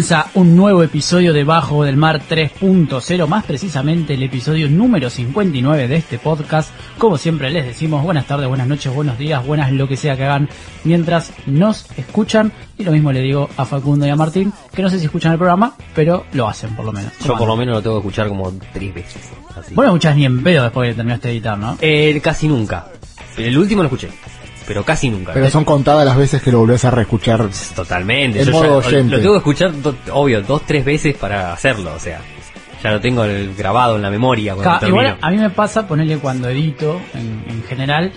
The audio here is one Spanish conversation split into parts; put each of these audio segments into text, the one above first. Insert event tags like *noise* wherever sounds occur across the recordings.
Comienza un nuevo episodio de Bajo del Mar 3.0, más precisamente el episodio número 59 de este podcast. Como siempre les decimos buenas tardes, buenas noches, buenos días, buenas lo que sea que hagan mientras nos escuchan. Y lo mismo le digo a Facundo y a Martín, que no sé si escuchan el programa, pero lo hacen por lo menos. Yo por lo menos lo tengo que escuchar como tres veces. Así. Vos no escuchás ni en pedo después de que terminaste de editar, ¿no? Eh, casi nunca. El último lo escuché, pero casi nunca. Pero son contadas las veces que lo volvés a reescuchar. Totalmente. En Yo modo ya- oyente. lo tengo que escuchar, obvio, dos, tres veces para hacerlo. O sea, ya lo tengo el- grabado en la memoria cuando Ca- termino. Igual a mí me pasa ponerle cuando edito, en, en general,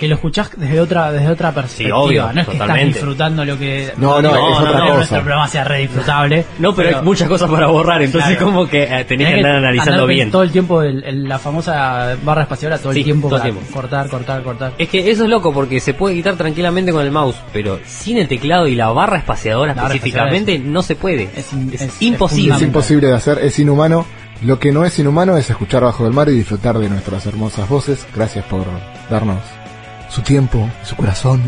que lo escuchás desde otra desde otra perspectiva. obvio, no es que totalmente. estás disfrutando lo que. No, no, es digo otra que cosa. nuestro programa sea re disfrutable. No, pero, hay muchas cosas para borrar, entonces Claro. como que eh, tenés que andar analizando andar bien. Todo el tiempo, el- el- la famosa barra espaciadora, todo Sí, el tiempo todo el para tiempo. cortar, cortar, cortar. Es que eso es loco porque se puede quitar tranquilamente con el mouse, pero sin el teclado y la barra espaciadora La barra específicamente no se puede. Es Es, es- es imposible. Es imposible de hacer, es inhumano. Lo que no es inhumano es escuchar bajo el mar y disfrutar de nuestras hermosas voces. Gracias por darnos su tiempo, su corazón.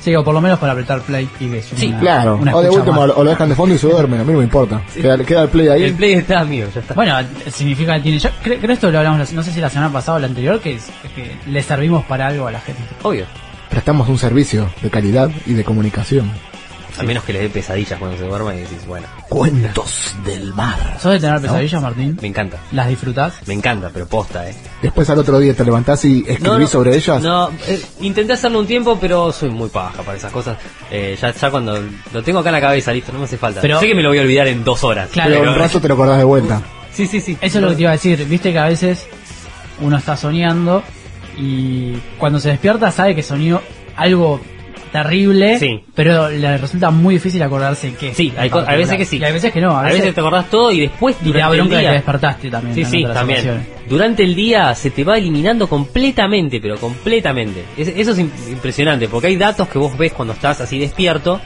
Sí, o por lo menos para apretar play y que suene Sí, una- Claro. una O de último, más. o lo dejan de fondo y se duermen. A mí no me importa. Queda, queda el play ahí. El play está mío, ya está. Bueno, significa que tiene. Yo creo, creo esto lo hablamos, la- no sé si la semana pasada o la anterior, que, es- que le servimos para algo a la gente. Obvio. Prestamos un servicio de calidad y de comunicación. A menos que le dé pesadillas cuando se duerma y decís, bueno, Cuentos del mar. ¿Sos de tener pesadillas, Martín? me encanta. ¿Las disfrutás? Me encanta, pero posta, eh. Después al otro día te levantás y escribís sobre ellas. No, eh, intenté hacerlo un tiempo, pero soy muy paja para esas cosas. Eh, ya, ya cuando lo tengo acá en la cabeza, listo, no me hace falta. Pero- sé que me lo voy a olvidar en dos horas. Claro. pero un rato te lo acordás de vuelta. *laughs* Sí, sí, sí. Eso es lo que te iba a decir. Viste que a veces uno está soñando y cuando se despierta sabe que soñó algo terrible, Sí. pero le resulta muy difícil acordarse que Sí, hay, hay veces que sí. Y hay veces que no. A A veces, veces te acordás todo y después y te durante el día... despertaste también. Sí, también. Durante el día se te va eliminando completamente, pero completamente. Es- eso es im- impresionante, porque hay datos que vos ves cuando estás así despierto,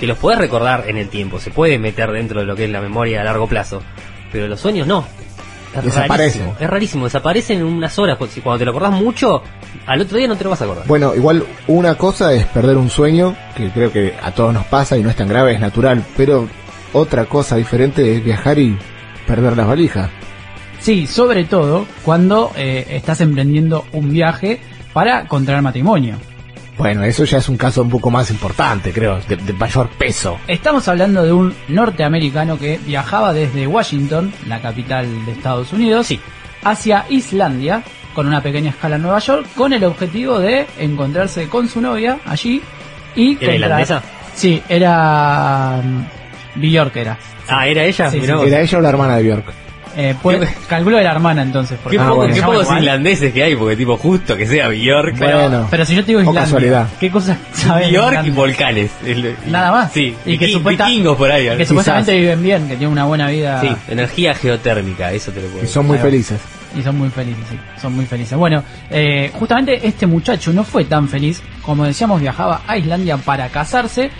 que los podés recordar en el tiempo, se puede meter dentro de lo que es la memoria a largo plazo, pero los sueños no. Es Desaparece. rarísimo, Es rarísimo, desaparecen en unas horas. Si cuando te lo acordás mucho, al otro día no te lo vas a acordar. Bueno, igual una cosa es perder un sueño, que creo que a todos nos pasa y no es tan grave, es natural, pero otra cosa diferente es viajar y perder las valijas. Sí, sobre todo cuando eh, estás emprendiendo un viaje para contraer matrimonio. Bueno, eso ya es un caso un poco más importante, creo, de, de mayor peso. Estamos hablando de un norteamericano que viajaba desde Washington, la capital de Estados Unidos, hacia Islandia, con una pequeña escala en Nueva York, con el objetivo de encontrarse con su novia allí y... ¿Era contraer- islandesa? Sí, era... mm, Bjork era. Ah, ¿era ella? Sí. ¿Era ella o la hermana de Bjork? Eh, pues, calculo de la hermana entonces. Porque Qué, Ah, poco- bueno. qué se llama pocos islandeses que hay, porque tipo justo que sea Bjork. Pero, Bueno. pero si yo te digo O Islandia, casualidad. ¿qué cosas sabes? Bjork y volcanes. Y- Nada más. Sí, y que, supuesta- vikingos por ahí. que supuestamente viven bien, que tienen una buena vida Sí, energía geotérmica, eso te lo puedo Y decir. son muy felices. y son muy felices, sí, son muy felices. Bueno, eh, justamente este muchacho no fue tan feliz, como decíamos, viajaba a Islandia para casarse,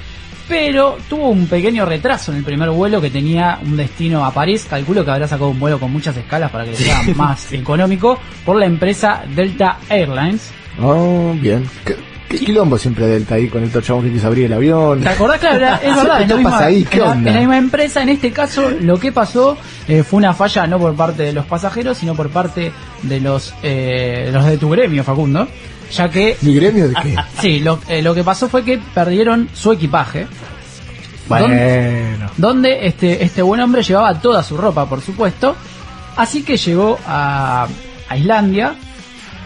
pero tuvo un pequeño retraso en el primer vuelo que tenía un destino a París. Calculo que habrá sacado un vuelo con muchas escalas para que le sea *laughs* más económico por la empresa Delta Airlines. Oh, bien. ¿Qué, qué quilombo siempre Delta ahí con el chabón que quiso abrir el avión? ¿Te acordás? Claro, *laughs* es verdad, ¿Qué la, misma, ahí? ¿Qué la- onda? es la misma empresa. En este caso, lo que pasó eh, fue una falla no por parte de los pasajeros, sino por parte de los, eh, los de tu gremio, Facundo. Ya que, ¿Mi gremio de qué? sí, lo, eh, lo que pasó fue que perdieron su equipaje. Bueno. Donde este, este buen hombre llevaba toda su ropa, por supuesto. Así que llegó a, a Islandia,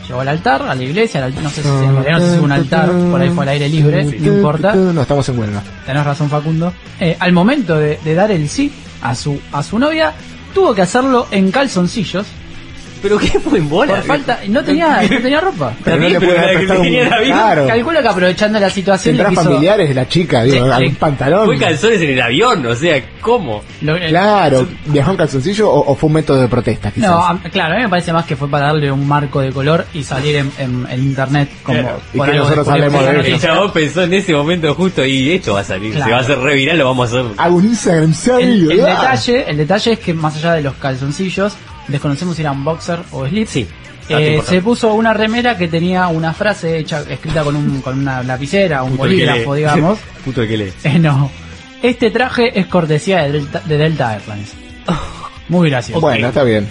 llegó al altar, a la iglesia, al- no sé si, en realidad no sé si fue un altar, por ahí fue al aire libre, no importa. No, estamos en huelga. Tenés razón, Facundo. Eh, al momento de, de dar el sí a su, a su novia, tuvo que hacerlo en calzoncillos. Pero qué buen bola. Por falta, no tenía, no tenía ropa. Pero no le puede haber que prestado un... Claro. Calculo que aprovechando la situación le Tendrá quiso... familiares de la chica, digo, Le- algún pantalón. Fue calzones en el avión, o sea, ¿cómo? lo- el- Claro, ¿viajó en calzoncillo o, o fue un método de protesta, quizás? No, a- claro, a mí me parece más que fue para darle un marco de color y salir en, en- en internet como... Claro. Y por que nosotros hablemos de ello. El chabón pensó en ese momento justo y esto va a salir. Claro. Se va a hacer re viral, lo vamos a hacer. Hago un Instagram. El, el detalle, el detalle es que más allá de los calzoncillos, desconocemos si eran boxer o slip. Sí. Eh, se puso una remera que tenía una frase hecha escrita con, un, con una lapicera, un Puto bolígrafo, digamos. *laughs* Puto que lee. Eh, no. Este traje es cortesía de Delta, de Delta Airlines. *laughs* Muy gracioso. Bueno, está bien.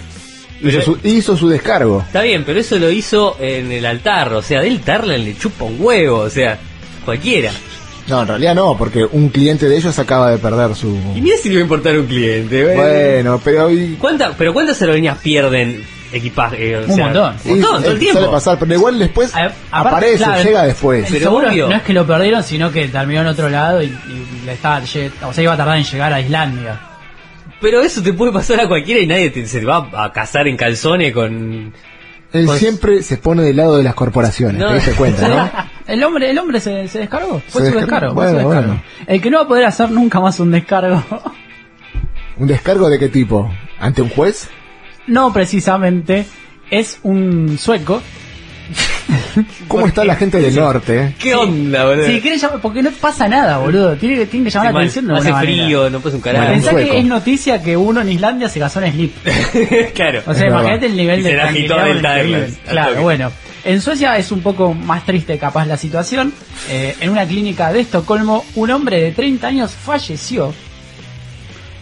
Hizo Pero- su, hizo su descargo. Está bien, pero eso lo hizo en el altar, o sea, del Tarlan le chupa un huevo, o sea, cualquiera. No, en realidad no, porque un cliente de ellos acaba de perder su... Y mira si le va a importar un cliente, güey. Bueno, pero hoy... ¿Cuánta, pero ¿cuántas aerolíneas pierden equipaje? eh, o Un sea, montón. Un montón, todo el eh, tiempo. Suele pasar, pero igual después A- aparte, aparece, claro, llega después. Pero Seguro obvio. no es que lo perdieron, sino que terminó en otro lado y, y le estaba, o sea, iba a tardar en llegar a Islandia. Pero eso te puede pasar a cualquiera y nadie te- se te va a casar en calzones con... Él Pues- siempre se pone del lado de las corporaciones, No. te diste cuenta, ¿no? *laughs* El hombre, el hombre se, se descargó, fue Se su descargo. fue su Bueno, descargo. bueno. El que no va a poder hacer nunca más un descargo, ¿Un descargo de qué tipo? ¿Ante un juez? no precisamente, es un sueco. ¿Cómo está la gente del norte? ¿Qué onda, boludo? Si quieren llamar, porque no pasa nada, boludo. Tiene que, tiene que llamar Sí, la mal. atención de Hace manera. frío, no puedes un carajo. Bueno, Pensá que es noticia que uno en Islandia se casó en slip. *laughs* claro. O sea, Es imagínate verdad. el nivel Y de se la agitó del Claro, bueno. En Suecia es un poco más triste capaz la situación. Eh, en una clínica de Estocolmo, un hombre de 30 años falleció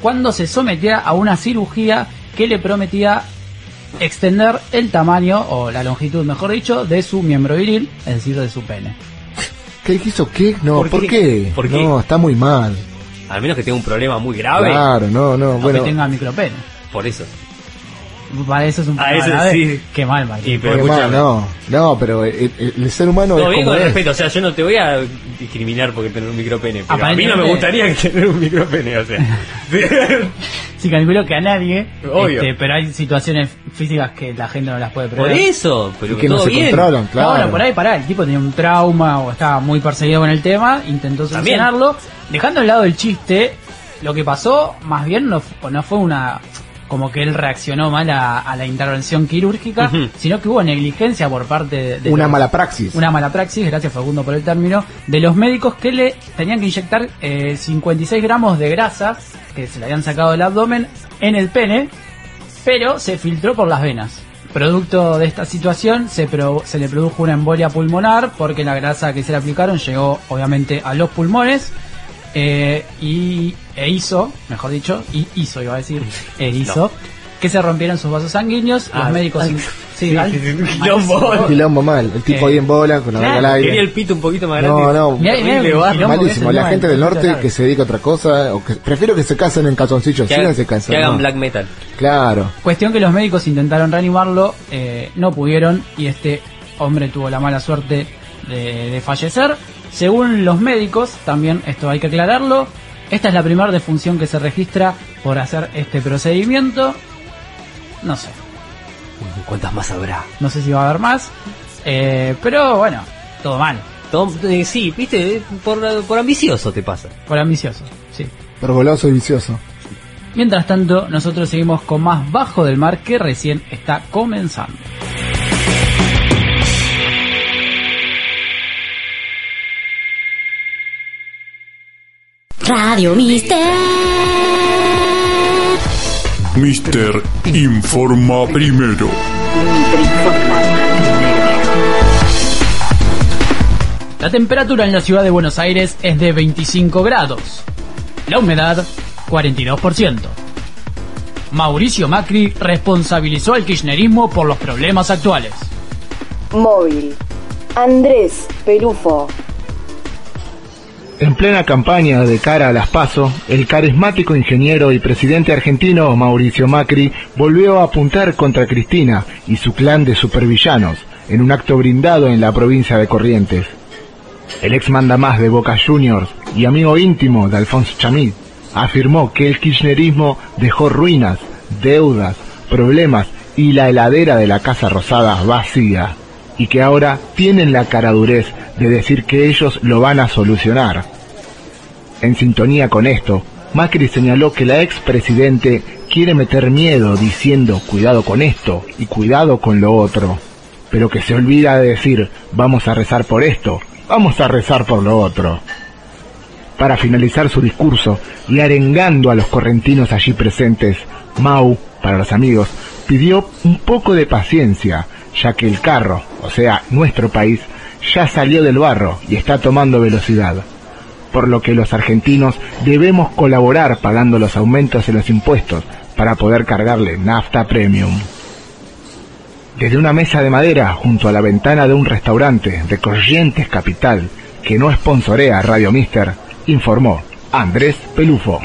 cuando se sometía a una cirugía que le prometía extender el tamaño, o la longitud mejor dicho, de su miembro viril, es decir, de su pene. ¿Qué quiso qué? No, ¿Por ¿por, qué? qué? ¿Por qué? No, está muy mal. Al menos que tenga un problema muy grave. Claro, no, no, O bueno. que tenga micropene. Por eso. Para eso es un problema eso sí. Qué mal, Mike. Y, pero Qué mal, no, no, pero el, ser humano Todo es bien como con es. respeto, o sea, yo no te voy a discriminar porque tener un micropene, pero a mí no me gustaría *laughs* tener un micropene, o sea. *laughs* Sí, calculo que a nadie. Obvio. este, pero hay situaciones físicas que la gente no las puede Por prever. eso, pero Y que no todo se bien. controlan, No, claro. bueno, por ahí, pará, el tipo tenía un trauma o estaba muy perseguido con el tema, intentó También. solucionarlo. Dejando al lado el chiste, lo que pasó, más bien no, no fue una. Como que él reaccionó mal a, a la intervención quirúrgica, sino que hubo negligencia por parte de. de Una los- mala praxis. una mala praxis, gracias Facundo por el término, de los médicos que le tenían que inyectar eh, 56 gramos de grasa que se le habían sacado del abdomen en el pene, pero se filtró por las venas. Producto de esta situación se, pro- se le produjo una embolia pulmonar porque la grasa que se le aplicaron llegó obviamente a los pulmones eh, y e hizo, mejor dicho, y hizo iba a decir, *laughs* e hizo, que se rompieran sus vasos sanguíneos. Ah, los médicos ah. in- *laughs* Sí, Gal- Quilombo. Quilombo mal. El tipo Eh, ahí en bola, con la boca al Quería el aire. pito un poquito más grande. No, no. Mirá, Malísimo. La gente del norte que se dedica a otra cosa, o que prefiero que se casen en calzoncillos, Que, hagan, casando. que hagan no. black metal. Claro. Cuestión que los médicos intentaron reanimarlo, eh, no pudieron y este hombre tuvo la mala suerte de, de fallecer. Según los médicos, también esto hay que aclararlo, esta es la primera defunción que se registra por hacer este procedimiento. No sé, ¿Cuántas más habrá? no sé si va a haber más, eh, pero bueno, todo mal, Todo- eh, sí, viste, Eh, por, por ambicioso te pasa. por ambicioso, sí. Pero goloso y vicioso. Mientras tanto, nosotros seguimos con más Bajo del Mar que recién está comenzando. Radio Mister. Mister informa primero. La temperatura en la ciudad de Buenos Aires es de 25 grados. La humedad, 42%. Mauricio Macri responsabilizó al kirchnerismo por los problemas actuales. Móvil. Andrés Pelufo. En plena campaña de cara a las PASO, el carismático ingeniero y presidente argentino Mauricio Macri volvió a apuntar contra Cristina y su clan de supervillanos en un acto brindado en la provincia de Corrientes. El ex mandamás de Boca Juniors y amigo íntimo de Alfonso Chamid afirmó que el kirchnerismo dejó ruinas, deudas, problemas y la heladera de la Casa Rosada vacía y que ahora tienen la caradurez de decir que ellos lo van a solucionar. En sintonía con esto, Macri señaló que la expresidente quiere meter miedo diciendo cuidado con esto y cuidado con lo otro, pero que se olvida de decir vamos a rezar por esto, vamos a rezar por lo otro. Para finalizar su discurso y arengando a los correntinos allí presentes, Mau, para los amigos, pidió un poco de paciencia, ya que el carro, o sea, nuestro país, ya salió del barro y está tomando velocidad. Por lo que los argentinos debemos colaborar pagando los aumentos en los impuestos para poder cargarle nafta premium. Desde una mesa de madera junto a la ventana de un restaurante de Corrientes Capital, que no sponsorea Radio Mister, informó Andrés Pelufo.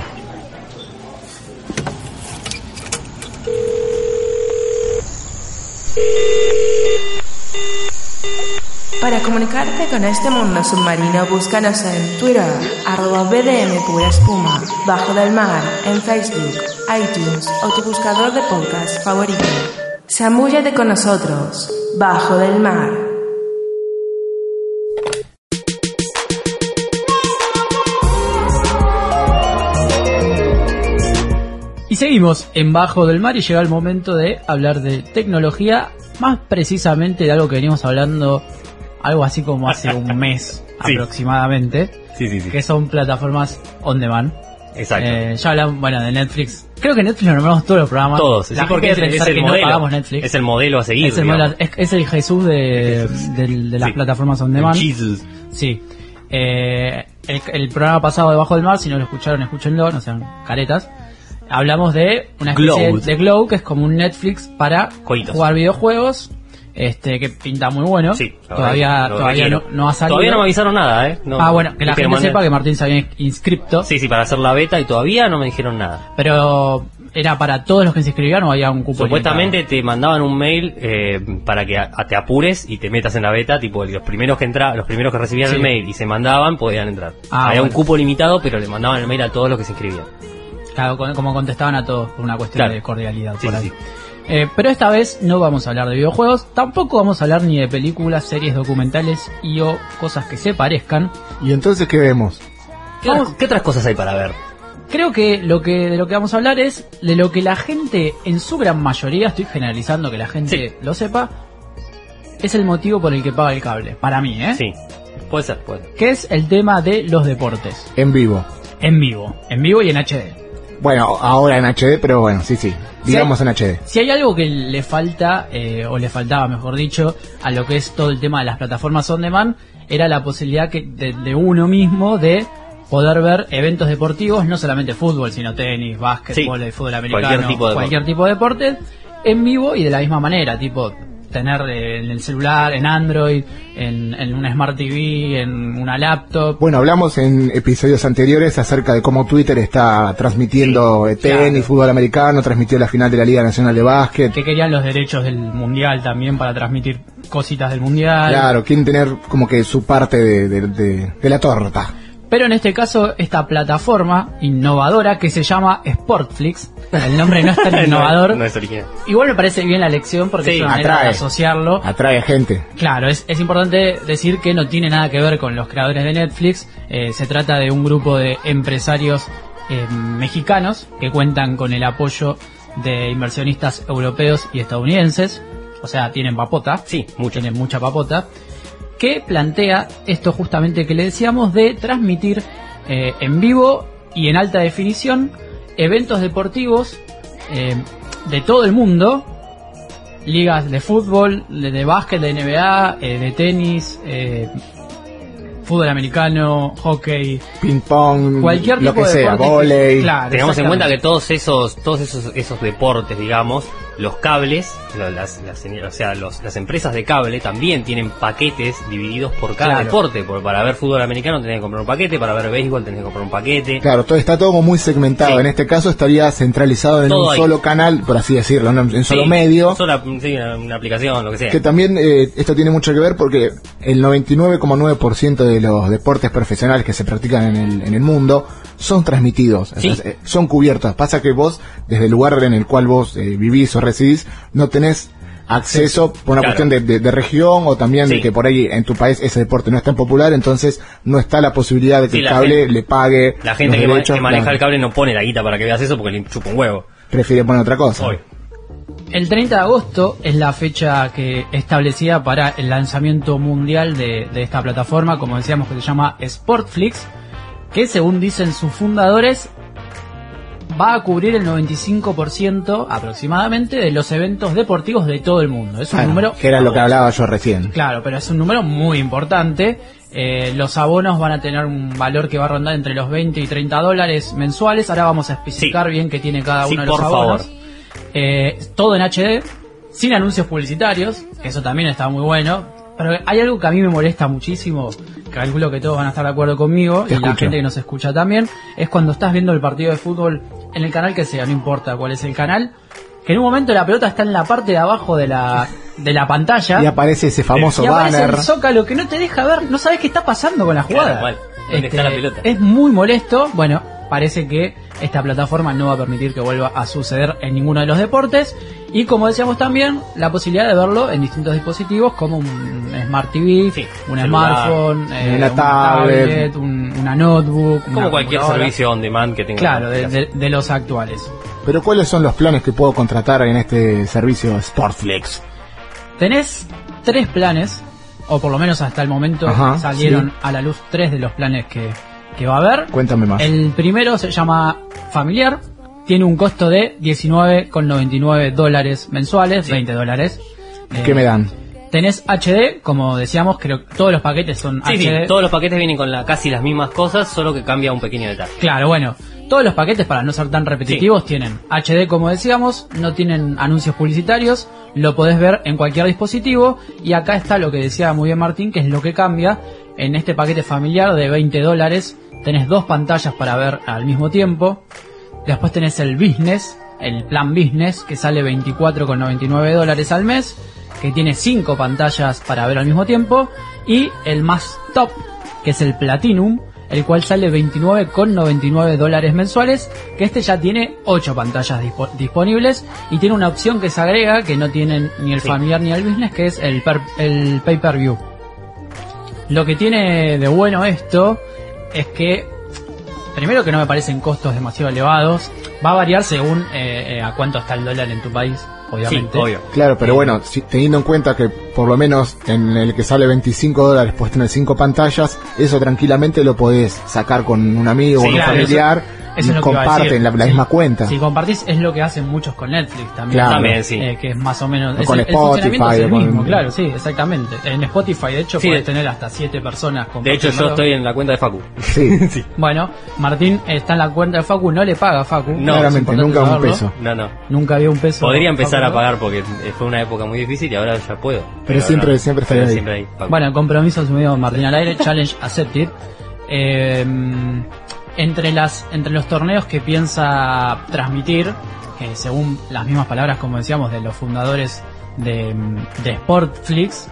Para comunicarte con este mundo submarino, búscanos en Twitter, arroba BDM Pura Espuma, Bajo del Mar, en Facebook, iTunes o tu buscador de podcast favorito. Zamúllate con nosotros, Bajo del Mar. Y seguimos en Bajo del Mar y llega el momento de hablar de tecnología, más precisamente de algo que venimos hablando algo así como hace un *laughs* mes Sí. aproximadamente, Sí, sí, sí. que son plataformas on demand. Exacto. Eh, ya hablamos, bueno, de Netflix. Creo que Netflix lo nombramos todos los programas. Todos, sí, porque es, el modelo. no Netflix. Es el modelo a seguir. Es el, digamos. modelo- es- es el Jesús de, las Sí. plataformas on demand. Jesus. Sí. Eh, el, el programa pasado Debajo del Mar, si no lo escucharon, escúchenlo, no sean caretas. Hablamos de una especie Glow. de Glow, que es como un Netflix para jugar videojuegos, este que pinta muy bueno. Sí, todavía lo todavía no, no ha salido. Todavía no me avisaron nada, ¿eh? No, ah, bueno, que la gente sepa que Martín se había inscripto, Sí, sí, para hacer la beta y todavía no me dijeron nada. pero era para todos los que se inscribieron o había un cupo Supuestamente limitado? te mandaban un mail eh, para que a- te apures y te metas en la beta, tipo los primeros que entra, los primeros que recibían Sí. el mail y se mandaban podían entrar. Ah, Había un cupo limitado, pero le mandaban el mail a todos los que se inscribían. Claro, como contestaban a todos por una cuestión Claro. de cordialidad. Sí, por sí, ahí. Eh, pero esta vez no vamos a hablar de videojuegos, tampoco vamos a hablar ni de películas, series documentales y o cosas que se parezcan. ¿Y entonces qué vemos? ¿Qué, otras- qué otras cosas hay para ver? Creo que lo que de lo que vamos a hablar es de lo que la gente, en su gran mayoría, estoy generalizando que la gente lo sepa, es el motivo por el que paga el cable. Para mí, ¿eh? Sí, puede ser, puede ser. Que es el tema de los deportes. En vivo. En vivo. En vivo y en HD. Bueno, ahora en HD, pero bueno, sí, sí. Digamos en HD. Si hay algo que le falta, eh, o le faltaba, mejor dicho, a lo que es todo el tema de las plataformas on demand, era la posibilidad que de, de uno mismo de poder ver eventos deportivos, no solamente fútbol, sino tenis, básquetbol, Sí, el fútbol americano, cualquier tipo de cualquier tipo de deporte, en vivo y de la misma manera, tipo, tener en el celular, en Android, en, en una Smart TV, en una laptop. Bueno, hablamos en episodios anteriores acerca de cómo Twitter está transmitiendo eh, tenis, claro. fútbol americano, transmitió la final de la Liga Nacional de Básquet. Que querían los derechos del mundial también para transmitir cositas del mundial. Claro, quieren tener como que su parte de, de- de- de la torta. Pero en este caso, esta plataforma innovadora que se llama Sportflix, el nombre no es tan innovador. *laughs* No, no es original. Igual me parece bien la lección porque Sí, es una manera de asociarlo. Atrae a gente. Claro, es, es importante decir que no tiene nada que ver con los creadores de Netflix. Eh, se trata de un grupo de empresarios eh, mexicanos que cuentan con el apoyo de inversionistas europeos y estadounidenses. O sea, tienen papota. Sí, mucho. Tienen mucha papota. Que plantea esto justamente que le decíamos de transmitir eh, en vivo y en alta definición eventos deportivos eh, de todo el mundo. Ligas de fútbol, de, de básquet, de NBA, eh, de tenis, eh, fútbol americano, hockey, Ping pong, cualquier lo tipo que de sea, deporte. que- volei. Claro, Tengamos en cuenta que todos esos, todos esos, esos deportes, digamos, los cables, las, las- o sea, los- las empresas de cable también tienen paquetes divididos por cada Claro. deporte. Por- para ver fútbol americano tenés que comprar un paquete, para ver béisbol tenés que comprar un paquete. Claro, todo está todo como muy segmentado. Sí. En este caso estaría centralizado en Todo un ahí. solo canal, por así decirlo, en un en solo Sí, medio. sola- sí, una, una aplicación, lo que sea. Que también eh, esto tiene mucho que ver porque el 99,9% de los deportes profesionales que se practican en el, en el mundo son transmitidos, eh, son cubiertos. Pasa que vos, desde el lugar en el cual vos eh, vivís o residís, no tenés acceso por una Claro. cuestión de, de- de región o también de que por ahí en tu país ese deporte no es tan popular, entonces no está la posibilidad de que Sí, el cable gente- le pague La gente que, ma- derechos, que maneja claro, el cable no pone la guita para que veas eso porque le chupa un huevo. prefiere poner otra cosa. Hoy. El 30 de agosto es la fecha que establecida para el lanzamiento mundial de, de esta plataforma, como decíamos que se llama Sportflix, que según dicen sus fundadores va a cubrir el 95% aproximadamente de los eventos deportivos de todo el mundo. Es un Bueno, número que era lo que hablaba yo recién. Claro, pero es un número muy importante. Eh, los abonos van a tener un valor que va a rondar entre los 20 y 30 dólares mensuales. Ahora vamos a especificar bien qué tiene cada Sí, uno de los por abonos. favor. Eh, todo en HD, sin anuncios publicitarios, que eso también está muy bueno. Pero hay algo que a mí me molesta muchísimo, calculo que todos van a estar de acuerdo conmigo, Te y la gente que nos escucha también, es cuando estás viendo el partido de fútbol en el canal que sea, no importa cuál es el canal, que en un momento la pelota está en la parte de abajo de la, de la pantalla. Y aparece ese famoso Y aparece banner. el zócalo que no te deja ver, no sabes qué está pasando con la jugada. Claro. ¿Dónde está la pelota? Es muy molesto. Bueno, parece que esta plataforma no va a permitir que vuelva a suceder en ninguno de los deportes. Y como decíamos también, la posibilidad de verlo en distintos dispositivos como un Smart TV, Sí, un celular, smartphone, eh, una tablet. un- una notebook. una Como cualquier servicio on demand que tenga. Claro, de, aplicación. de- de los actuales. Pero ¿cuáles son los planes que puedo contratar en este servicio Sportflix? Tenés tres planes, o por lo menos hasta el momento Ajá, salieron sí. a la luz tres de los planes que, que va a haber. Cuéntame más. El primero se llama familiar, tiene un costo de 19,99 dólares mensuales, 20 dólares. ¿Qué Eh, me dan? Tenés HD, como decíamos, creo que todos los paquetes son Sí, sí, HD. todos los paquetes vienen con la, casi las mismas cosas, solo que cambia un pequeño detalle. Claro, bueno, todos los paquetes, para no ser tan repetitivos, tienen HD, como decíamos, no tienen anuncios publicitarios, lo podés ver en cualquier dispositivo, y acá está lo que decía muy bien Martín, que es lo que cambia. En este paquete familiar de 20 dólares, tenés dos pantallas para ver al mismo tiempo. Después tenés el business, el plan business, que sale 24,99 dólares al mes, que tiene cinco pantallas para ver al mismo tiempo. Y el más top, que es el platinum, el cual sale 29,99 dólares mensuales, que este ya tiene 8 pantallas dispo- disponibles y tiene una opción que se agrega que no tienen ni el Sí. familiar ni el business, que es el, per- el pay-per-view. Lo que tiene de bueno esto es que, primero que no me parecen costos demasiado elevados, va a variar según eh, eh, a cuánto está el dólar en tu país, obviamente. Sí, obvio. Claro, pero bueno, si- teniendo en cuenta que por lo menos en el que sale 25 dólares puedes tener 5 pantallas, eso tranquilamente lo podés sacar con un amigo o un claro, familiar Eso y es lo que iba a comparten decir. la, la Sí. misma cuenta. Si compartís es lo que hacen muchos con Netflix también. Claro. También, sí. Eh, que es más o menos es con el, el Spotify, funcionamiento es el o con- mismo, claro, sí, exactamente. En Spotify de hecho Sí, puedes de- tener hasta siete personas De hecho, yo estoy en la cuenta de Facu. *laughs* Sí, Bueno, Martín está en la cuenta de Facu, no le paga a Facu. No, claramente, nunca un peso. No, no. Nunca había un peso. Podría empezar Facu, a pagar porque fue una época muy difícil y ahora ya puedo. Pero siempre- no. siempre estaré ahí. siempre ahí, Facu. Bueno, compromiso asumido Martín al aire, *laughs* challenge accepted. Eh, entre las entre los torneos que piensa transmitir, eh, según las mismas palabras como decíamos de los fundadores de, de Sportflix,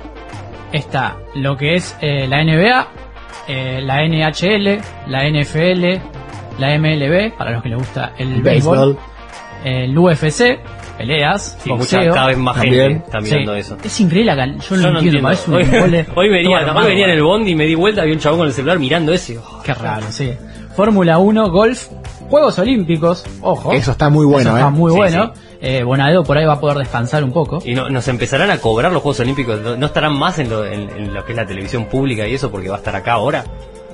está lo que es eh, la NBA, eh, la NHL, la NFL, la MLB, para los que les gusta el, El béisbol, béisbol. el UFC, peleas, Sí, boxeo. cada vez más También. gente está mirando Sí. eso. Es increíble yo no Yo no entiendo, Hoy, hoy venía, venía en el bondi y me di vuelta, había un chabón con el celular mirando ese. Oh, Qué raro, sí. Fórmula 1, golf, Juegos Olímpicos, ojo. Eso está muy bueno, Eso está ¿eh? muy Sí, bueno. Eh, Bonadeo por ahí va a poder descansar un poco. Y no, nos empezarán a cobrar los Juegos Olímpicos. No, estarán más en lo, en- en lo que es la televisión pública y eso porque va a estar acá ahora.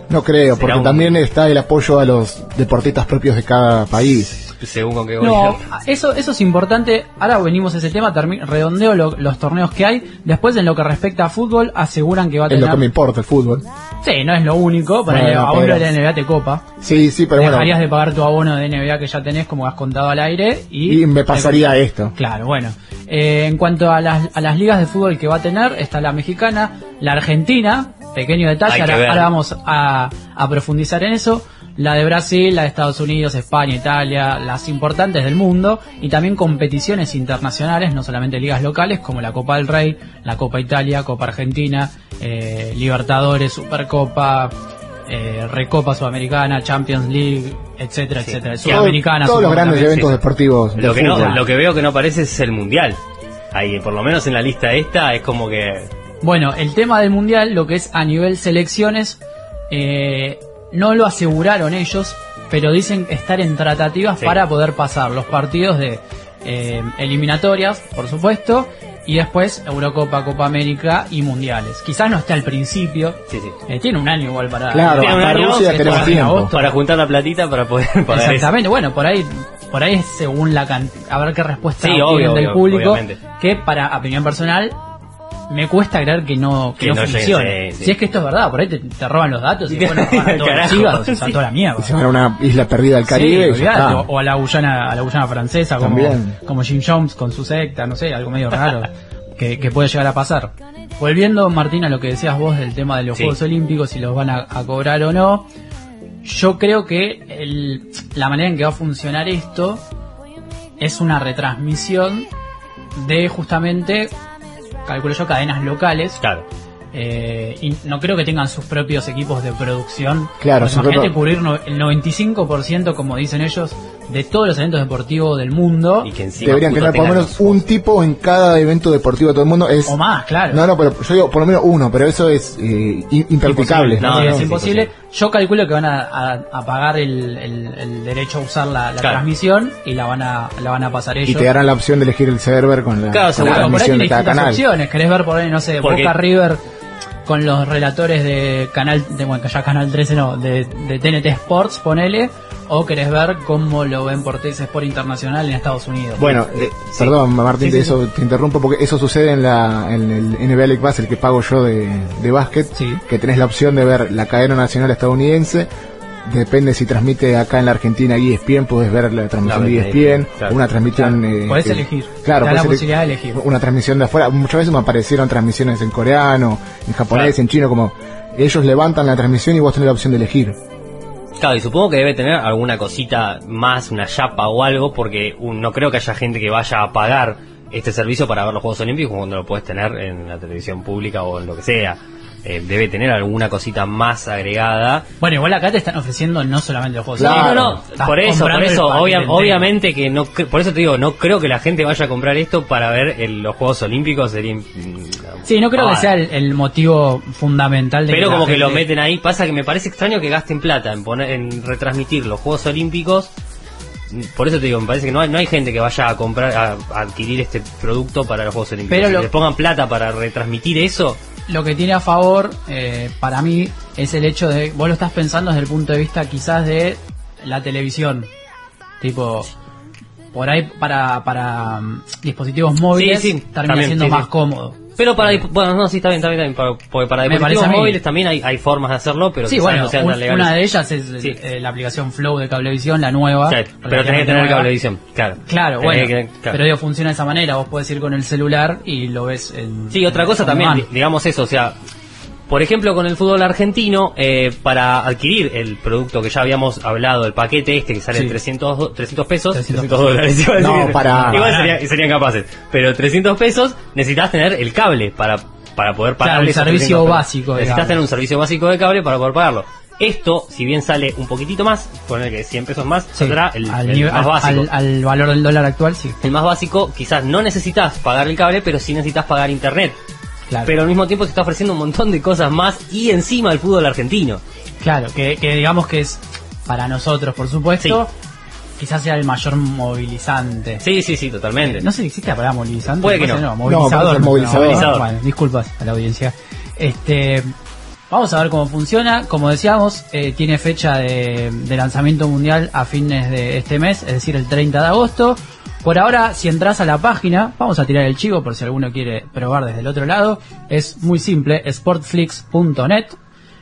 No creo, porque un- también está el apoyo a los deportistas propios de cada país. Según con qué No, eso, eso es importante. Ahora venimos a ese tema, redondeo lo- los torneos que hay. Después, en lo que respecta a fútbol, aseguran que va a Es tener. lo que me importa el fútbol. Sí, no es lo único. Para Bueno, el abono de la NBA te copa. Sí, sí, pero bueno. Dejarías de pagar tu abono de NBA que ya tenés, como has contado al aire. Y, Y me pasaría esto. Claro, bueno. Eh, en cuanto a las, a las ligas de fútbol que va a tener, está la mexicana, la argentina, pequeño detalle, ahora, ahora vamos a, a profundizar en eso. La de Brasil, la de Estados Unidos, España, Italia, las importantes del mundo y también competiciones internacionales, no solamente ligas locales como la Copa del Rey, la Copa Italia, Copa Argentina, eh, Libertadores, Supercopa, eh, Recopa Sudamericana, Champions League, etcétera, etcétera. Sudamericana, todos los grandes también. eventos sí. deportivos de Lo que, no, lo que veo que no aparece es el mundial. Ahí, por lo menos en la lista esta, es como que. Bueno, el tema del mundial, lo que es a nivel selecciones, eh, no lo aseguraron ellos, pero dicen estar en tratativas Sí. para poder pasar los partidos de eh, eliminatorias, por supuesto, y después Eurocopa, Copa América y mundiales. Quizás no esté al principio, Sí, sí. eh, tiene un año igual para. Claro, Tiene un hasta año, Rusia para tiempo. agosto. Para juntar la platita para poder pagar eso. Exactamente, bueno, por ahí por ahí es según la cantidad, a ver qué respuesta Sí, obvio, del obvio, público, obviamente. que para opinión personal me cuesta creer que no, que Que no, funcione. sí, sí. Si es que esto es verdad, por ahí te, te roban los datos y *laughs* después nos roban a *laughs* todos los Carajo, hígados sí. toda la mierda. Y se van a una isla perdida del Caribe. Sí, olvidate, o, o a la Guyana, a la Guyana francesa como, También. como Jim Jones con su secta, no sé, algo medio raro *laughs* que, que puede llegar a pasar. Volviendo, Martín, a lo que decías vos del tema de los Sí. Juegos Olímpicos, si los van a, a cobrar o no, yo creo que el- la manera en que va a funcionar esto es una retransmisión de justamente, calculo yo, cadenas locales. Claro. Eh, y no creo que tengan sus propios equipos de producción. Claro, Porque su imagínate cubrir no- el 95%, como dicen ellos, de todos los eventos deportivos del mundo. Y que encima Deberían tener por lo menos un tipo en cada evento deportivo de todo el mundo. Es, O más, claro. No, no, pero yo digo por lo menos uno, pero eso es eh, impracticable. No, es es imposible. Yo calculo que van a, a- a pagar el, el- el derecho a usar la, la Claro. transmisión y la van a, la van a pasar ellos. Y te darán la opción de elegir el server con la, Claro, con la seguro. Claro, por ahí transmisión de cada opciones. Querés ver por ahí, no sé, Porque- Boca River con los relatores de canal, de, bueno, ya canal 13 no, de, de TNT Sports, ponele, o querés ver cómo lo ven por TS Sport Internacional en Estados Unidos. Bueno, eh, perdón Martín, Sí, eso te interrumpo porque eso sucede en la en el NBA League Pass, el que pago yo de, de básquet, Sí. que tenés la opción de ver la cadena nacional estadounidense. Depende si transmite acá en la Argentina ESPN, puedes ver la transmisión La de ESPN, claro. una transmisión... Claro, eh, podés elegir. Claro, da la podés ele- posibilidad de elegir. Una transmisión de afuera. Muchas veces me aparecieron transmisiones en coreano, en japonés, Claro. en chino, como ellos levantan la transmisión y vos tenés la opción de elegir. Y supongo que debe tener alguna cosita más, una chapa o algo, porque no creo que haya gente que vaya a pagar este servicio para ver los Juegos Olímpicos cuando lo puedes tener en la televisión pública o en lo que sea. Eh, debe tener alguna cosita más agregada. Bueno, igual acá te están ofreciendo no solamente los juegos. Claro. No, no, estás por eso, por eso, obvia- obviamente que no, por eso te digo, no creo que la gente vaya a comprar esto para ver el- los Juegos Olímpicos, sería, mm, Sí, no creo ah, que sea el, el motivo fundamental de Pero como que lo meten ahí, pasa que me parece extraño que gasten plata en poner, en retransmitir los Juegos Olímpicos. Por eso te digo, me parece que no hay, no hay gente que vaya a comprar, a, a adquirir este producto para los Juegos Olímpicos. Pero Si lo- le pongan plata para retransmitir eso, Lo que tiene a favor, eh, para mí, es el hecho de, vos lo estás pensando desde el punto de vista quizás de la televisión. Tipo, por ahí para, para mm, dispositivos móviles Sí, sí, termina también, siendo sí, más cómodo. Pero para, disp- bueno, no, sí, está bien, está bien, está bien, para- porque para Me dispositivos móviles también hay, hay formas de hacerlo, pero sí, bueno, no sean un- tan legales. una de ellas es Sí. eh, la aplicación Flow de Cablevisión, la nueva. Pero tenés que tener nueva. cablevisión, claro. Claro, bueno, que- claro. pero digo, funciona de esa manera, vos podés ir con el celular y lo ves en... Sí, otra cosa también, digamos eso, o sea, por ejemplo, con el fútbol argentino, eh, para adquirir el producto que ya habíamos hablado, el paquete este que sale Sí. en 300, do- 300 pesos, 300 300 dólares, *laughs* iba a No, para- Igual sería- *laughs* serían capaces, pero 300 pesos necesitas tener el cable para, para poder pagar Claro, el servicio 300 básico, Necesitas tener un servicio básico de cable para poder pagarlo. Esto, si bien sale un poquitito más, poner que 100 pesos más, Sí, saldrá el, al, el nivel- más básico. al- al valor del dólar actual, sí. El más básico, quizás no necesitas pagar el cable, pero sí necesitas pagar internet. Claro. Pero al mismo tiempo se está ofreciendo un montón de cosas más y encima el fútbol argentino. Claro, que, que digamos que es para nosotros, por supuesto, quizás sea el mayor movilizante. Sí, sí, sí, totalmente. No sé si existe la palabra movilizante. Puede que no. movilizador. No, movilizador. Movilizador. Bueno, disculpas a la audiencia. Este, vamos a ver cómo funciona. Como decíamos, eh, tiene fecha de, de lanzamiento mundial a fines de este mes, es decir, el 30 de agosto. Por ahora, si entras a la página, vamos a tirar el chivo por si alguno quiere probar desde el otro lado. Es muy simple, sportflix.net.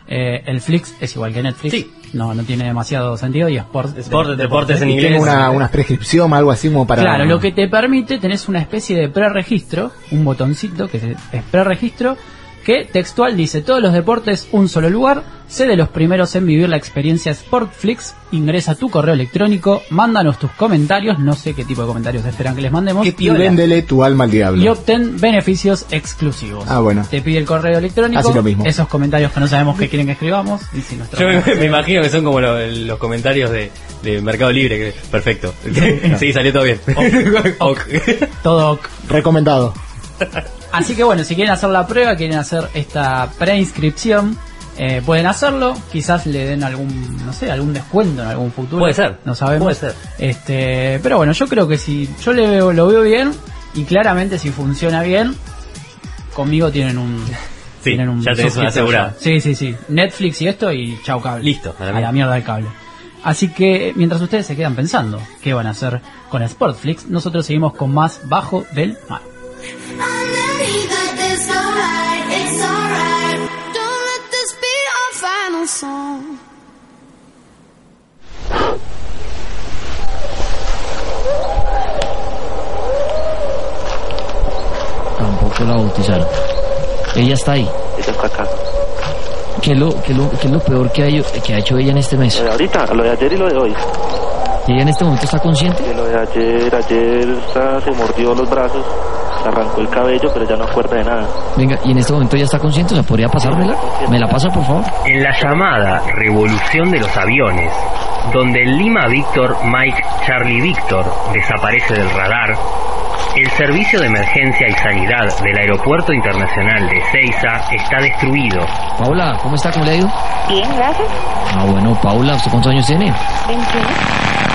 Eh, el Flix es igual que Netflix. Sí. No, no tiene demasiado sentido y Sport. Sport, de- deportes en Y tiene inglés. una, una prescripción, algo así como para... Claro, lo que te permite, tenés una especie de preregistro, un botoncito que es- es preregistro, que textual dice, todos los deportes, un solo lugar, sé de los primeros en vivir la experiencia Sportflix, ingresa tu correo electrónico, mándanos tus comentarios, no sé qué tipo de comentarios esperan que les mandemos, Y véndele tu alma al y diablo. obtén beneficios exclusivos. Ah, bueno. Te pide el correo electrónico, Así lo mismo. esos comentarios que no sabemos qué quieren que escribamos, y si Yo me, me imagino que son como lo- los comentarios de, de Mercado Libre. Que, perfecto. *laughs* sí, salió todo bien. Ok. todo ok. Recomendado. Así que bueno, si quieren hacer la prueba, quieren hacer esta preinscripción, eh, pueden hacerlo. Quizás le den algún, no sé, algún descuento en algún futuro. Puede ser, No sabemos. puede ser. Este, pero bueno, yo creo que si yo le veo, lo veo bien y claramente si funciona bien, conmigo tienen un. *laughs* Sí, tienen un ya tenés una asegurada. Sí, sí, sí. Netflix y esto y chau cable. Listo, a la a la mierda. mierda el cable. Así que mientras ustedes se quedan pensando qué van a hacer con Sportflix, nosotros seguimos con más Bajo del Mar. It's alright, it's alright. Don't let this be our final song. Tampoco la bautizaron. Ella está ahí. Ella está acá. ¿Qué es lo, qué es lo, qué es lo peor que ha, hecho- que ha hecho ella en este mes? Lo de ahorita, lo de ayer y lo de hoy. ¿Y ella en este momento está consciente? Y lo de ayer, ayer se mordió los brazos, arrancó el cabello, pero ya no acuerda de nada. Venga, ¿y en este momento ya está consciente? ¿O sea, podría pasármela? ¿Me la pasa, por favor? En la llamada Revolución de los Aviones, donde el Lima Víctor Mike Charlie Víctor desaparece del radar, el servicio de emergencia y sanidad del Aeropuerto Internacional de Ceiza está destruido. Paula, ¿cómo está? ¿Cómo le ha ido? Bien, gracias. Ah, bueno, Paula, ¿usted cuántos años tiene? 21.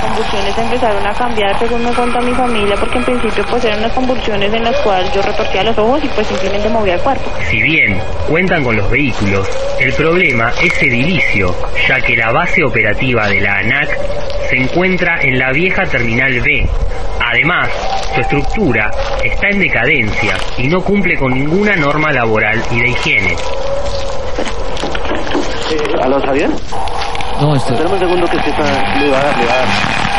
Convulsiones empezaron a cambiar según me contó mi familia porque en principio pues eran unas convulsiones en las cuales yo retorcía los ojos y pues simplemente movía el cuerpo. Si bien cuentan con los vehículos, el problema es edilicio, ya que la base operativa de la ANAC se encuentra en la vieja Terminal B. Además, su estructura está en decadencia y no cumple con ninguna norma laboral y de higiene. ¿Aló, Javier? No, esto... Espérame un segundo que está... Le va a dar, le va a dar.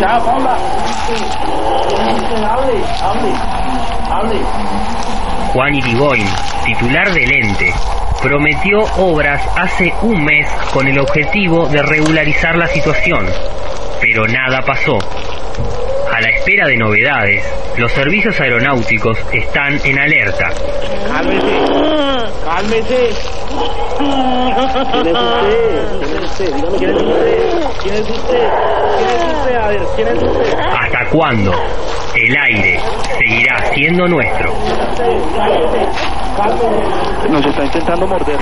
Ya, Paula. Hable, hable, hable. Juan Irigoyen, titular del ente, prometió obras hace un mes con el objetivo de regularizar la situación, pero nada pasó. Espera de novedades, los servicios aeronáuticos están en alerta. Cálmese. Cálmese. ¿Quién es usted? ¿Quién es usted? Dígame quién es usted. ¿Quién es usted? ¿Quién es usted? A ver, ¿quién es usted? ¿Hasta cuándo? El aire seguirá siendo nuestro. Nos está intentando morder.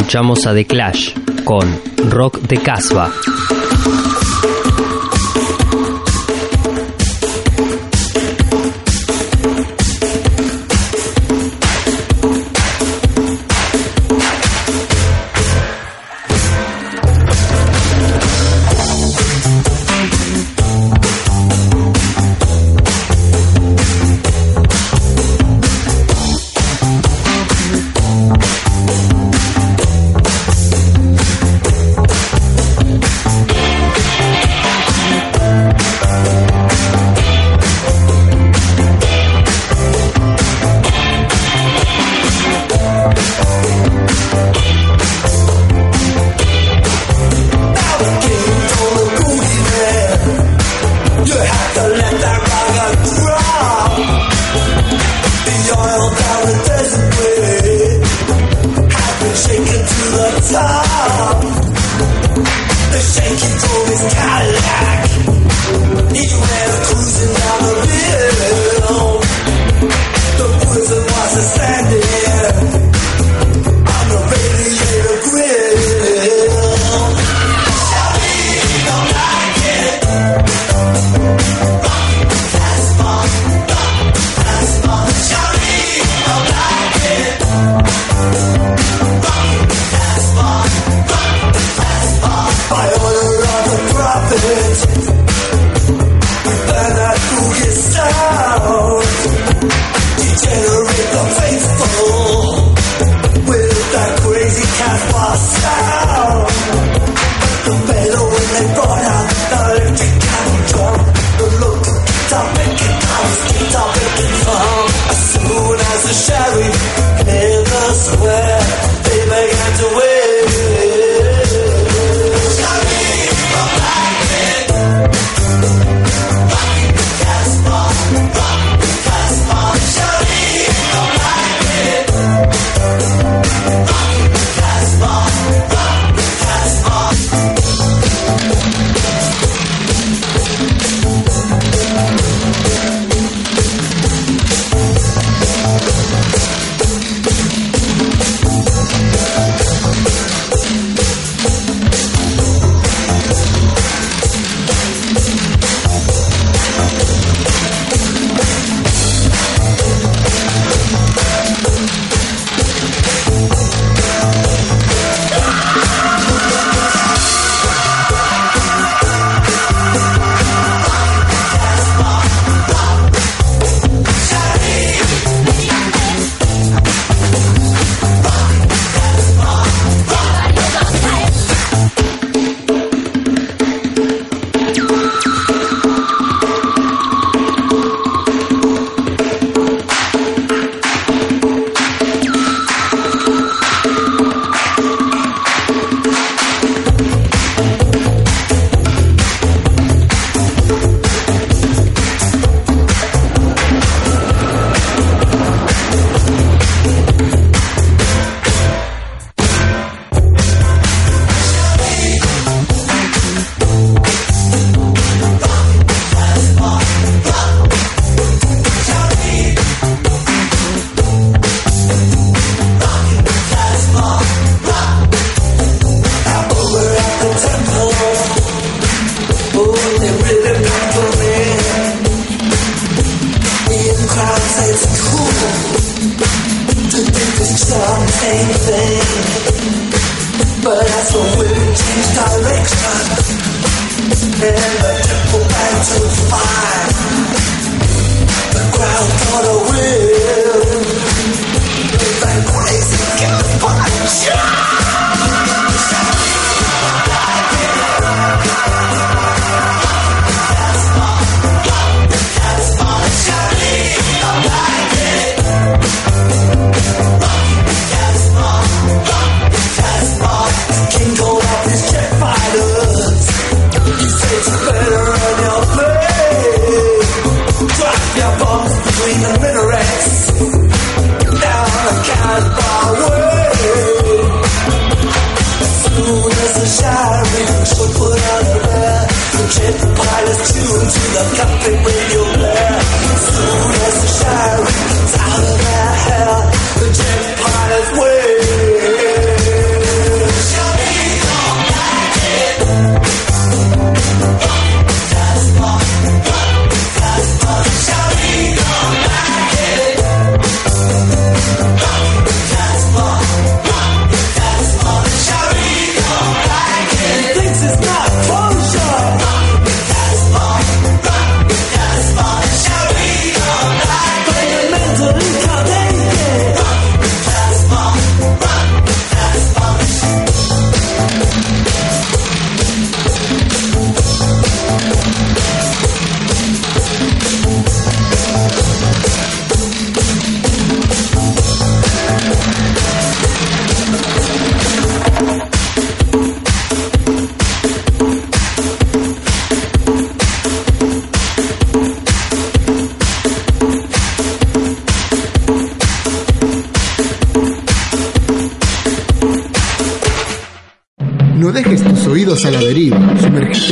Escuchamos a The Clash con Rock de Casbah.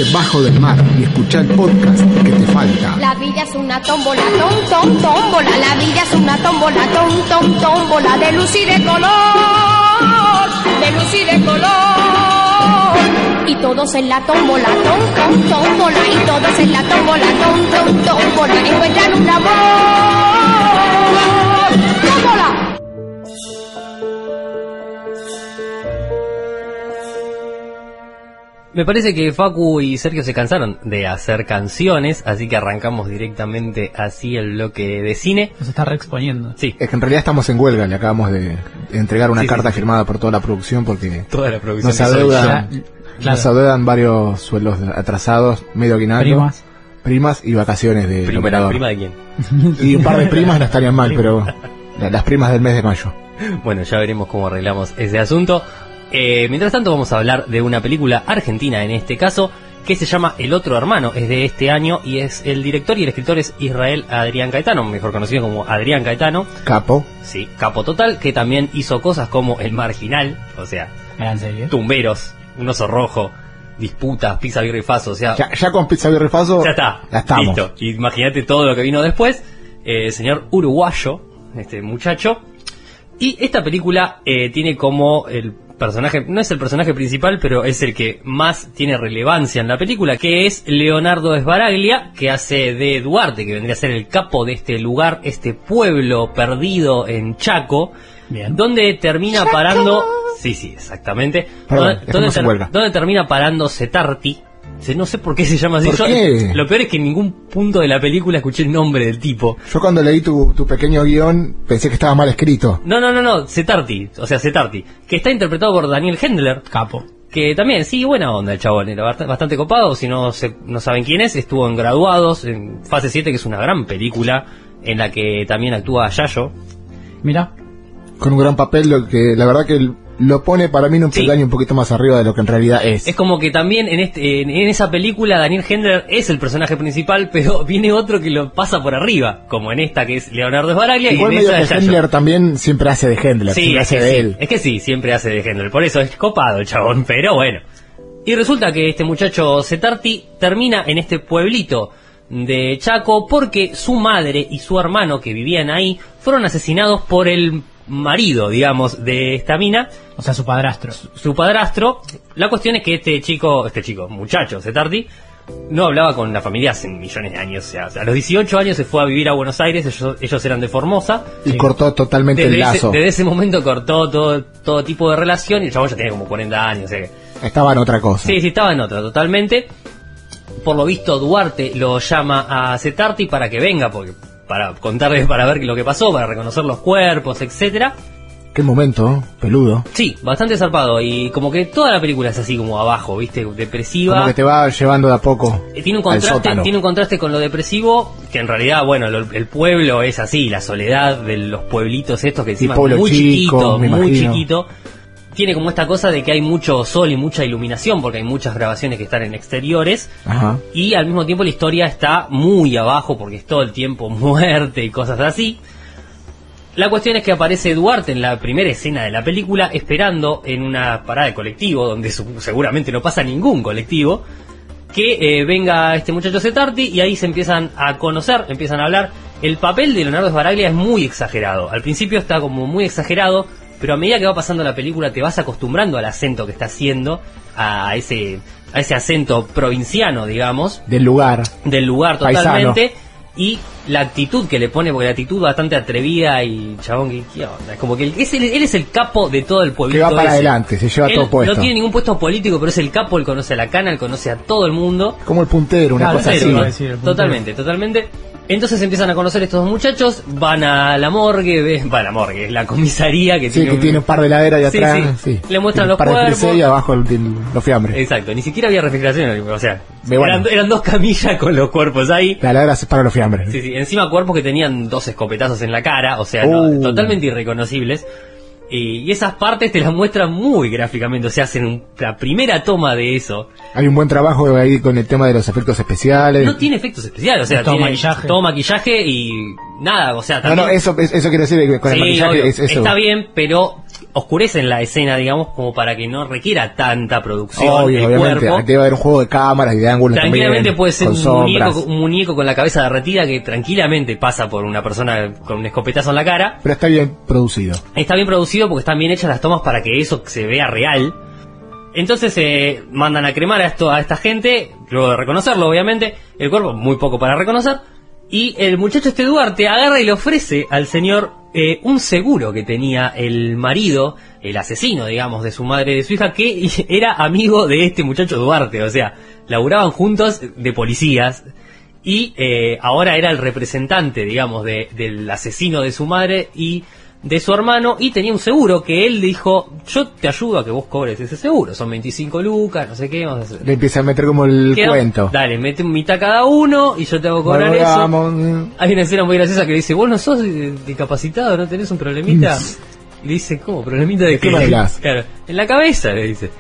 Sumergite bajo del mar y escucha el podcast que te falta. La vida es una tómbola, tom, tom, tómbola. La vida es una tómbola, tom, tom, tómbola. De luz y de color, de luz y de color. Y todos en la tómbola, tom, tómbola. Y todos en la tómbola, tom, tómbola. Encuentran un amor. Me parece que Facu y Sergio se cansaron de hacer canciones, así que arrancamos directamente así el bloque de cine. Nos está reexponiendo. Sí. Es que en realidad estamos en huelga, le acabamos de entregar una Sí, carta sí. firmada por toda la producción porque Toda la producción nos adeudan, nos adeudan varios sueldos atrasados, medio aguinaldo, Primas. primas y vacaciones de Prima, operador. ¿Prima de quién? *laughs* Y un par de primas no estarían mal, *laughs* pero la- las primas del mes de mayo. Bueno, ya veremos cómo arreglamos ese asunto. Eh, mientras tanto vamos a hablar de una película argentina en este caso que se llama El otro hermano, es de este año y es el director y el escritor es Israel Adrián Caetano, mejor conocido como Adrián Caetano. Capo. Sí, capo total, que también hizo cosas como El Marginal, o sea. Tumberos, Un oso rojo, Disputas, Pizza Birra y Faso, o sea, Ya, ya con Pizza Birra y Faso, ya está, ya estamos. listo. Imagínate todo lo que vino después, eh, el señor uruguayo, este muchacho, y esta película eh, tiene como el personaje, no es el personaje principal, pero es el que más tiene relevancia en la película, que es Leonardo Esbaraglia, que hace de Duarte, que vendría a ser el capo de este lugar, este pueblo perdido en Chaco, donde termina parando... Sí, sí, exactamente. Perdón, donde, ter- termina parando Setarti. No sé por qué se llama así. ¿Por Yo- qué? Lo peor es que en ningún punto de la película escuché el nombre del tipo. Yo cuando leí tu, tu pequeño guion pensé que estaba mal escrito. No, no, no, no, Setarti, o sea, Setarti, que está interpretado por Daniel Hendler. Capo. Que también, sí, buena onda el chabón, era bast- bastante copado, si no, se- no saben quién es, estuvo en Graduados, en Fase 7, que es una gran película, en la que también actúa Yayo. Mira, Con un gran papel, lo que la verdad que lo pone para mí en un peldaño un poquito más arriba de lo que en realidad es. Es como que también en, este, en, en esa película Daniel Hendler es el personaje principal, *laughs* pero viene otro que lo pasa por arriba, como en esta que es Leonardo Esbaraglia Igual y en medio esa que. Hendler también siempre hace de Hendler, Sí, siempre hace que, de sí, él. es que sí, siempre hace de Hendler. Por eso es copado el chabón, *laughs* pero bueno. Y resulta que este muchacho Setarti termina en este pueblito de Chaco porque su madre y su hermano que vivían ahí fueron asesinados por el marido, digamos, de esta mina. o sea, su padrastro. Su padrastro. La cuestión es que este chico, este chico, muchacho Setarti, no hablaba con la familia hace millones de años. O sea, a los 18 años se fue a vivir a Buenos Aires, ellos, ellos eran de Formosa. Y cortó totalmente Desde el ese, lazo. desde ese momento cortó todo, todo tipo de relación y el chabón ya tenía como 40 años. o sea que- Estaba en otra cosa. sí, sí, estaba en otra totalmente. Por lo visto, Duarte lo llama a Setarti para que venga, porque para contarles, para ver lo que pasó, para reconocer los cuerpos, etcétera. Qué momento, peludo. Sí, bastante zarpado y como que toda la película es así como abajo, ¿viste? Depresiva. Como que te va llevando de a poco. Eh, Tiene un contraste, tiene un contraste con lo depresivo, que en realidad, bueno, lo- el pueblo es así, la soledad de los pueblitos estos que encima es muy chico, chiquito, muy imagino. chiquito. Tiene como esta cosa de que hay mucho sol y mucha iluminación, porque hay muchas grabaciones que están en exteriores, Ajá. y al mismo tiempo la historia está muy abajo, porque es todo el tiempo *laughs* muerte y cosas así. La cuestión es que aparece Duarte en la primera escena de la película esperando en una parada de colectivo, donde seguramente no pasa ningún colectivo, que eh, venga este muchacho Setarti y ahí se empiezan a conocer, empiezan a hablar. El papel de Leonardo Sbaraglia es muy exagerado. Al principio está como muy exagerado, pero a medida que va pasando la película te vas acostumbrando al acento que está haciendo, a ese, a ese acento provinciano, digamos Del lugar. del lugar Paisano. totalmente y la actitud que le pone porque la actitud bastante atrevida y chabón que ¿qué onda? es como que él es el, él es el capo de todo el pueblito Que va para ese. adelante, se lleva Él todo puesto. no tiene ningún puesto político pero es el capo él conoce a la cana él conoce a todo el mundo Como el puntero, una Claro, cosa así. decir, totalmente totalmente entonces empiezan a conocer estos dos muchachos van a la morgue ven- *laughs* va a la morgue es la comisaría que Sí, tiene que un- tiene un par de heladeras ahí Sí, atrás. sí. sí. Le muestran los par de cuerpos. y abajo el- el- los fiambres. exacto ni siquiera había refrigeración o sea bueno. eran, eran dos camillas con los cuerpos ahí La heladera se para los fiambres. Sí, sí, encima cuerpos que tenían dos escopetazos en la cara, o sea, no, Uh. totalmente irreconocibles. Y, y esas partes te las muestran muy gráficamente, o sea, hacen un- la primera toma de eso. Hay un buen trabajo ahí con el tema de los efectos especiales. No tiene efectos especiales, o sea, todo tiene maquillaje. todo maquillaje y nada, o sea, No, también... no, eso, es- eso quiere decir que con el maquillaje obvio, es eso. está bien, pero oscurecen la escena, digamos, como para que no requiera tanta producción Obvio, obviamente. cuerpo. Debe haber un juego de cámaras y de ángulos Tranquilamente también, puede ser un muñeco, un muñeco con la cabeza derretida que tranquilamente pasa por una persona con un escopetazo en la cara. Pero está bien producido. Está bien producido porque están bien hechas las tomas para que eso se vea real. Entonces eh, mandan a cremar a, esto, a esta gente, luego de reconocerlo obviamente, el cuerpo muy poco para reconocer, y el muchacho este Duarte agarra y le ofrece al señor eh, un seguro que tenía el marido, el asesino digamos de su madre y de su hija, que *laughs* era amigo de este muchacho Duarte, o sea, laburaban juntos de policías. Y eh, ahora era el representante, digamos, de- del asesino de su madre y de su hermano y tenía un seguro que él dijo, yo te ayudo a que vos cobres ese seguro, son 25 lucas, no sé qué, vamos a hacer. Le empieza a meter como el cuento. Dale, mete mitad cada uno y yo te hago cobrar Bueno, eso. vamos. Hay una escena muy graciosa que dice, vos no sos discapacitado, no tenés un problemita. Y *laughs* le dice, ¿cómo? ¿Problemita de, ¿De qué? Claro, en la cabeza le dice.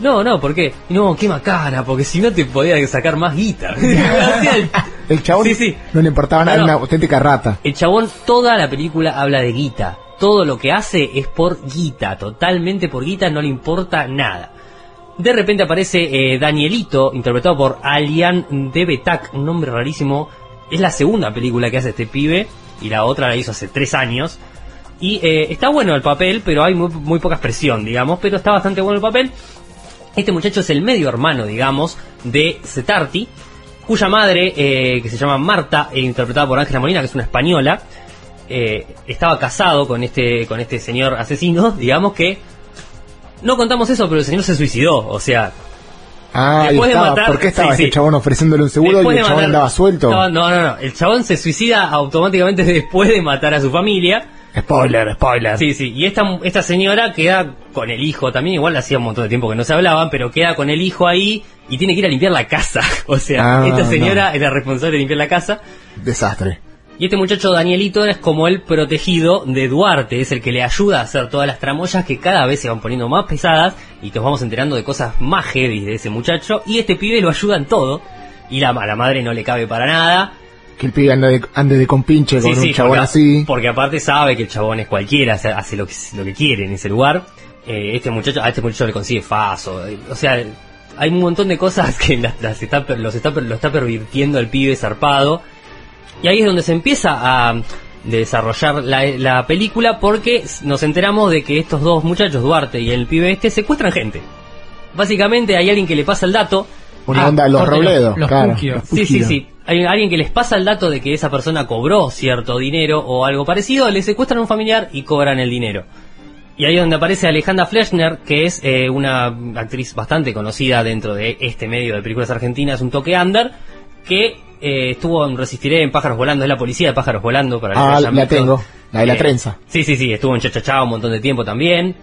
No, no, ¿por qué? No, qué macana, porque si no te podía sacar más guita. *laughs* El- chabón Sí, sí. no le importaba nada, No, era no. una auténtica rata. El chabón, toda la película habla de guita. Todo lo que hace es por guita, totalmente por guita, no le importa nada. De repente aparece eh, Danielito, interpretado por Alian Debetak, un nombre rarísimo. Es la segunda película que hace este pibe, y la otra la hizo hace tres años. Y eh, está bueno el papel, pero hay muy, muy poca expresión, digamos, pero está bastante bueno el papel. Este muchacho es el medio hermano, digamos, de Setarti, cuya madre, eh, que se llama Marta, e interpretada por Ángela Molina, que es una española, eh, estaba casado con este, con este señor asesino, *laughs* digamos que... No contamos eso, pero el señor se suicidó, o sea... Ah, Después de matar- ¿Por qué estaba sí, este sí. chabón ofreciéndole un seguro después y el chabón andaba suelto? No, no, no, no, el chabón se suicida automáticamente *laughs* después de matar a su familia. Spoiler, spoiler. Sí, sí, y esta, esta señora queda con el hijo también, igual hacía un montón de tiempo que no se hablaban, pero queda con el hijo ahí y tiene que ir a limpiar la casa. *laughs* O sea, Ah, esta no. señora era responsable de limpiar la casa. Desastre. Y este muchacho Danielito es como el protegido de Duarte, es el que le ayuda a hacer todas las tramoyas que cada vez se van poniendo más pesadas y que nos vamos enterando de cosas más heavy de ese muchacho. Y este pibe lo ayuda en todo. Y la, a la madre no le cabe para nada. Que el pibe ande de, ande de compinche con Sí, un sí, chabón porque, así. porque aparte sabe que el chabón es cualquiera, hace, hace lo, que, lo que quiere en ese lugar. Eh, este muchacho, a este muchacho le consigue faso. eh, o sea, hay un montón de cosas que las, las está, per- los está, per- lo está pervirtiendo el pibe zarpado. Y ahí es donde se empieza a desarrollar la, la película porque nos enteramos de que estos dos muchachos, Duarte y el pibe este, secuestran gente. Básicamente hay alguien que le pasa el dato. Una Ah, onda de los corte, robledos, los claro. los Sí, sí, sí. Hay alguien que les pasa el dato de que esa persona cobró cierto dinero o algo parecido, le secuestran a un familiar y cobran el dinero. Y ahí es donde aparece Alejandra Fleshner, que es eh, una actriz bastante conocida dentro de este medio de películas argentinas, un toque under, que eh, estuvo en Resistiré en Pájaros Volando, es la policía de Pájaros Volando para Ah, la tengo. La de la Eh, trenza. Sí, sí, sí, estuvo en Chachachá un montón de tiempo también.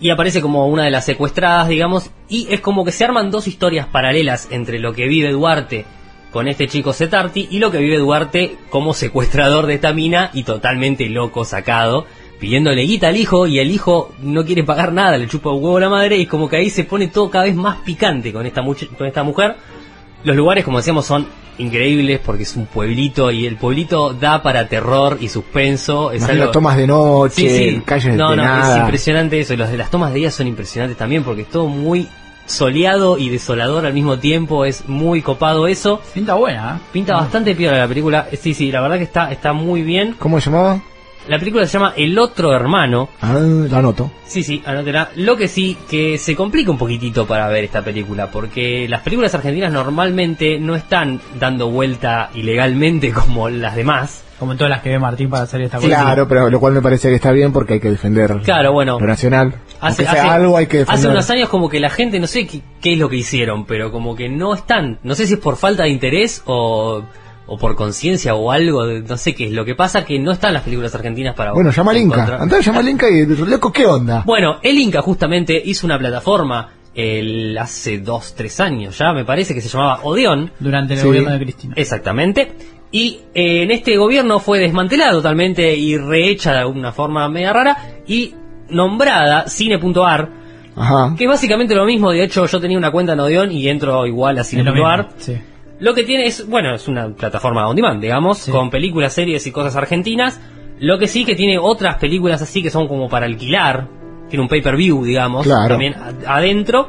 Y aparece como una de las secuestradas, digamos. Y es como que se arman dos historias paralelas entre lo que vive Duarte con este chico Setarti y lo que vive Duarte como secuestrador de esta mina y totalmente loco, sacado, pidiéndole guita al hijo y el hijo no quiere pagar nada, le chupa un huevo a la madre y es como que ahí se pone todo cada vez más picante con esta, con esta mujer. Los lugares, como decíamos, son increíbles porque es un pueblito y el pueblito da para terror y suspenso. Es algo... tomas de noche, Sí, sí. calles no, de no, nada. es impresionante eso. Y los de las tomas de día son impresionantes también porque es todo muy soleado y desolador al mismo tiempo. Es muy copado eso. Pinta buena, ¿eh? Pinta bastante piola la película. Sí, sí, la verdad que está, está muy bien. ¿Cómo se llamaba? La película se llama El otro hermano. Ah, la anoto. Sí, sí, anótela. Lo que sí, que se complica un poquitito para ver esta película, porque las películas argentinas normalmente no están dando vuelta ilegalmente *laughs* como las demás. Como en todas las que ve Martín para hacer esta película. Claro, pero lo cual me parece que está bien porque hay que defender Claro, bueno. lo nacional. Hace, hace- algo hay que defender. hace unos años como que la gente, no sé qué, qué es lo que hicieron, pero como que no están, no sé si es por falta de interés o, o por conciencia o algo, de- no sé qué es. Lo que pasa que no están las películas argentinas para Bueno, llama al Inca. Andá, llama al Inca y loco, ¿qué onda? Bueno, el Inca justamente hizo una plataforma el, hace dos, tres años ya, me parece que se llamaba Odeón. Durante el Sí. gobierno de Cristina. Exactamente. Y eh, en este gobierno fue desmantelada totalmente y rehecha de alguna forma media rara y nombrada Cine.ar, que es básicamente lo mismo. De hecho, yo tenía una cuenta en Odeón y entro igual a Cine.ar. sí. Lo que tiene es, bueno, es una plataforma on demand, digamos, con películas, series y cosas argentinas. Lo que sí que tiene otras películas así que son como para alquilar. tiene un pay-per-view, digamos, Claro. también adentro.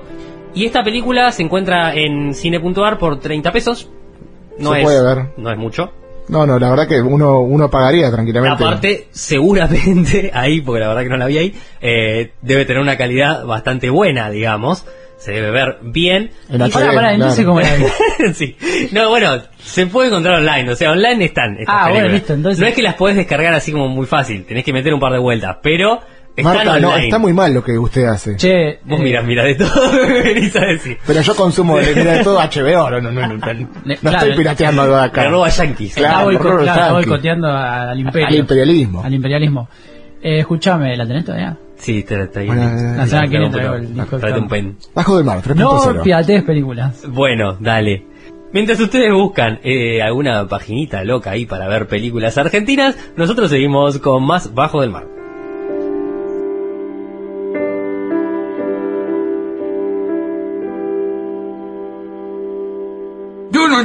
Y esta película se encuentra en cine.ar por 30 pesos. No Se es, puede ver. no es mucho. No, no, la verdad que uno, uno pagaría tranquilamente. Aparte, seguramente *laughs* ahí, porque la verdad que no la vi ahí, eh, debe tener una calidad bastante buena, digamos. Se debe ver bien. En Y- HD, Pará, pará, entonces, claro. ¿cómo la vi? *laughs* sí. No, bueno, se puede encontrar online. O sea, online están. estas Ah, bueno, películas. listo, entonces- No es que las podés descargar así como muy fácil. Tenés que meter un par de vueltas. Pero están Marta, no, online. está muy mal lo que usted hace. Che, Vos eh, mirás, mirás de todo, me venís a decir. Pero yo consumo de, mira, de todo HBO, no, no, no, no, no, no claro, estoy pirateando algo de acá. Me roba yankees. está Claro, boico- Robert claro, está boicoteando al imperio. Al imperialismo. Al imperialismo. Eh, escuchame, ¿la tenés todavía? Sí, te, eh, La semana que viene Trae traigo un el disco pen. Traete un pen. Bajo del mar, 3.0. No piratees películas. Bueno, dale. Mientras ustedes buscan eh, alguna paginita loca ahí para ver películas argentinas, nosotros seguimos con más Bajo del Mar.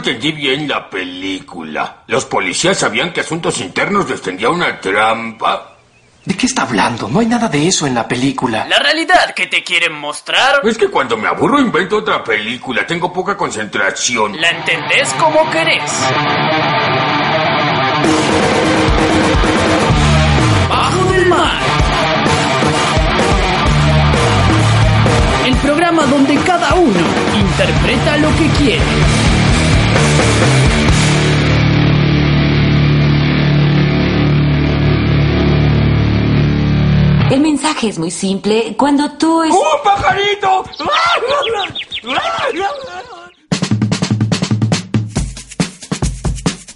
Entendí bien la película. Los policías sabían que Asuntos Internos les tendía una trampa. ¿De qué está hablando? No hay nada de eso en la película. La realidad que te quieren mostrar, Es que cuando me aburro invento otra película. Tengo poca concentración. la entendés como querés. Bajo del mar. El programa donde cada uno interpreta lo que quiere. El mensaje es muy simple. Cuando tú es... ¡Un pajarito!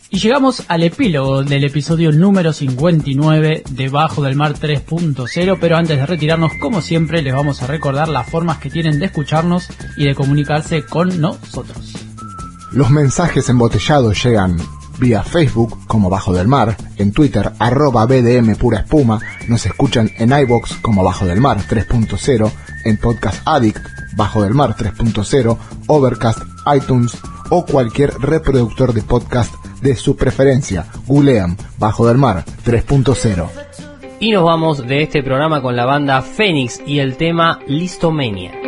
Y llegamos al epílogo del episodio número 59 de Bajo del Mar 3.0, pero antes de retirarnos, como siempre, les vamos a recordar las formas que tienen de escucharnos y de comunicarse con nosotros. Los mensajes embotellados llegan vía Facebook como Bajo del Mar, en Twitter arroba BDM Pura Espuma, nos escuchan en iBox como Bajo del Mar 3.0, en Podcast Addict Bajo del Mar 3.0, Overcast, iTunes o cualquier reproductor de podcast de su preferencia. Googlean Bajo del Mar 3.0. Y nos vamos de este programa con la banda Fénix y el tema Listomania.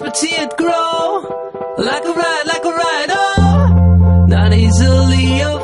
But see it grow. Like a ride, like a ride, oh. Not easily offended.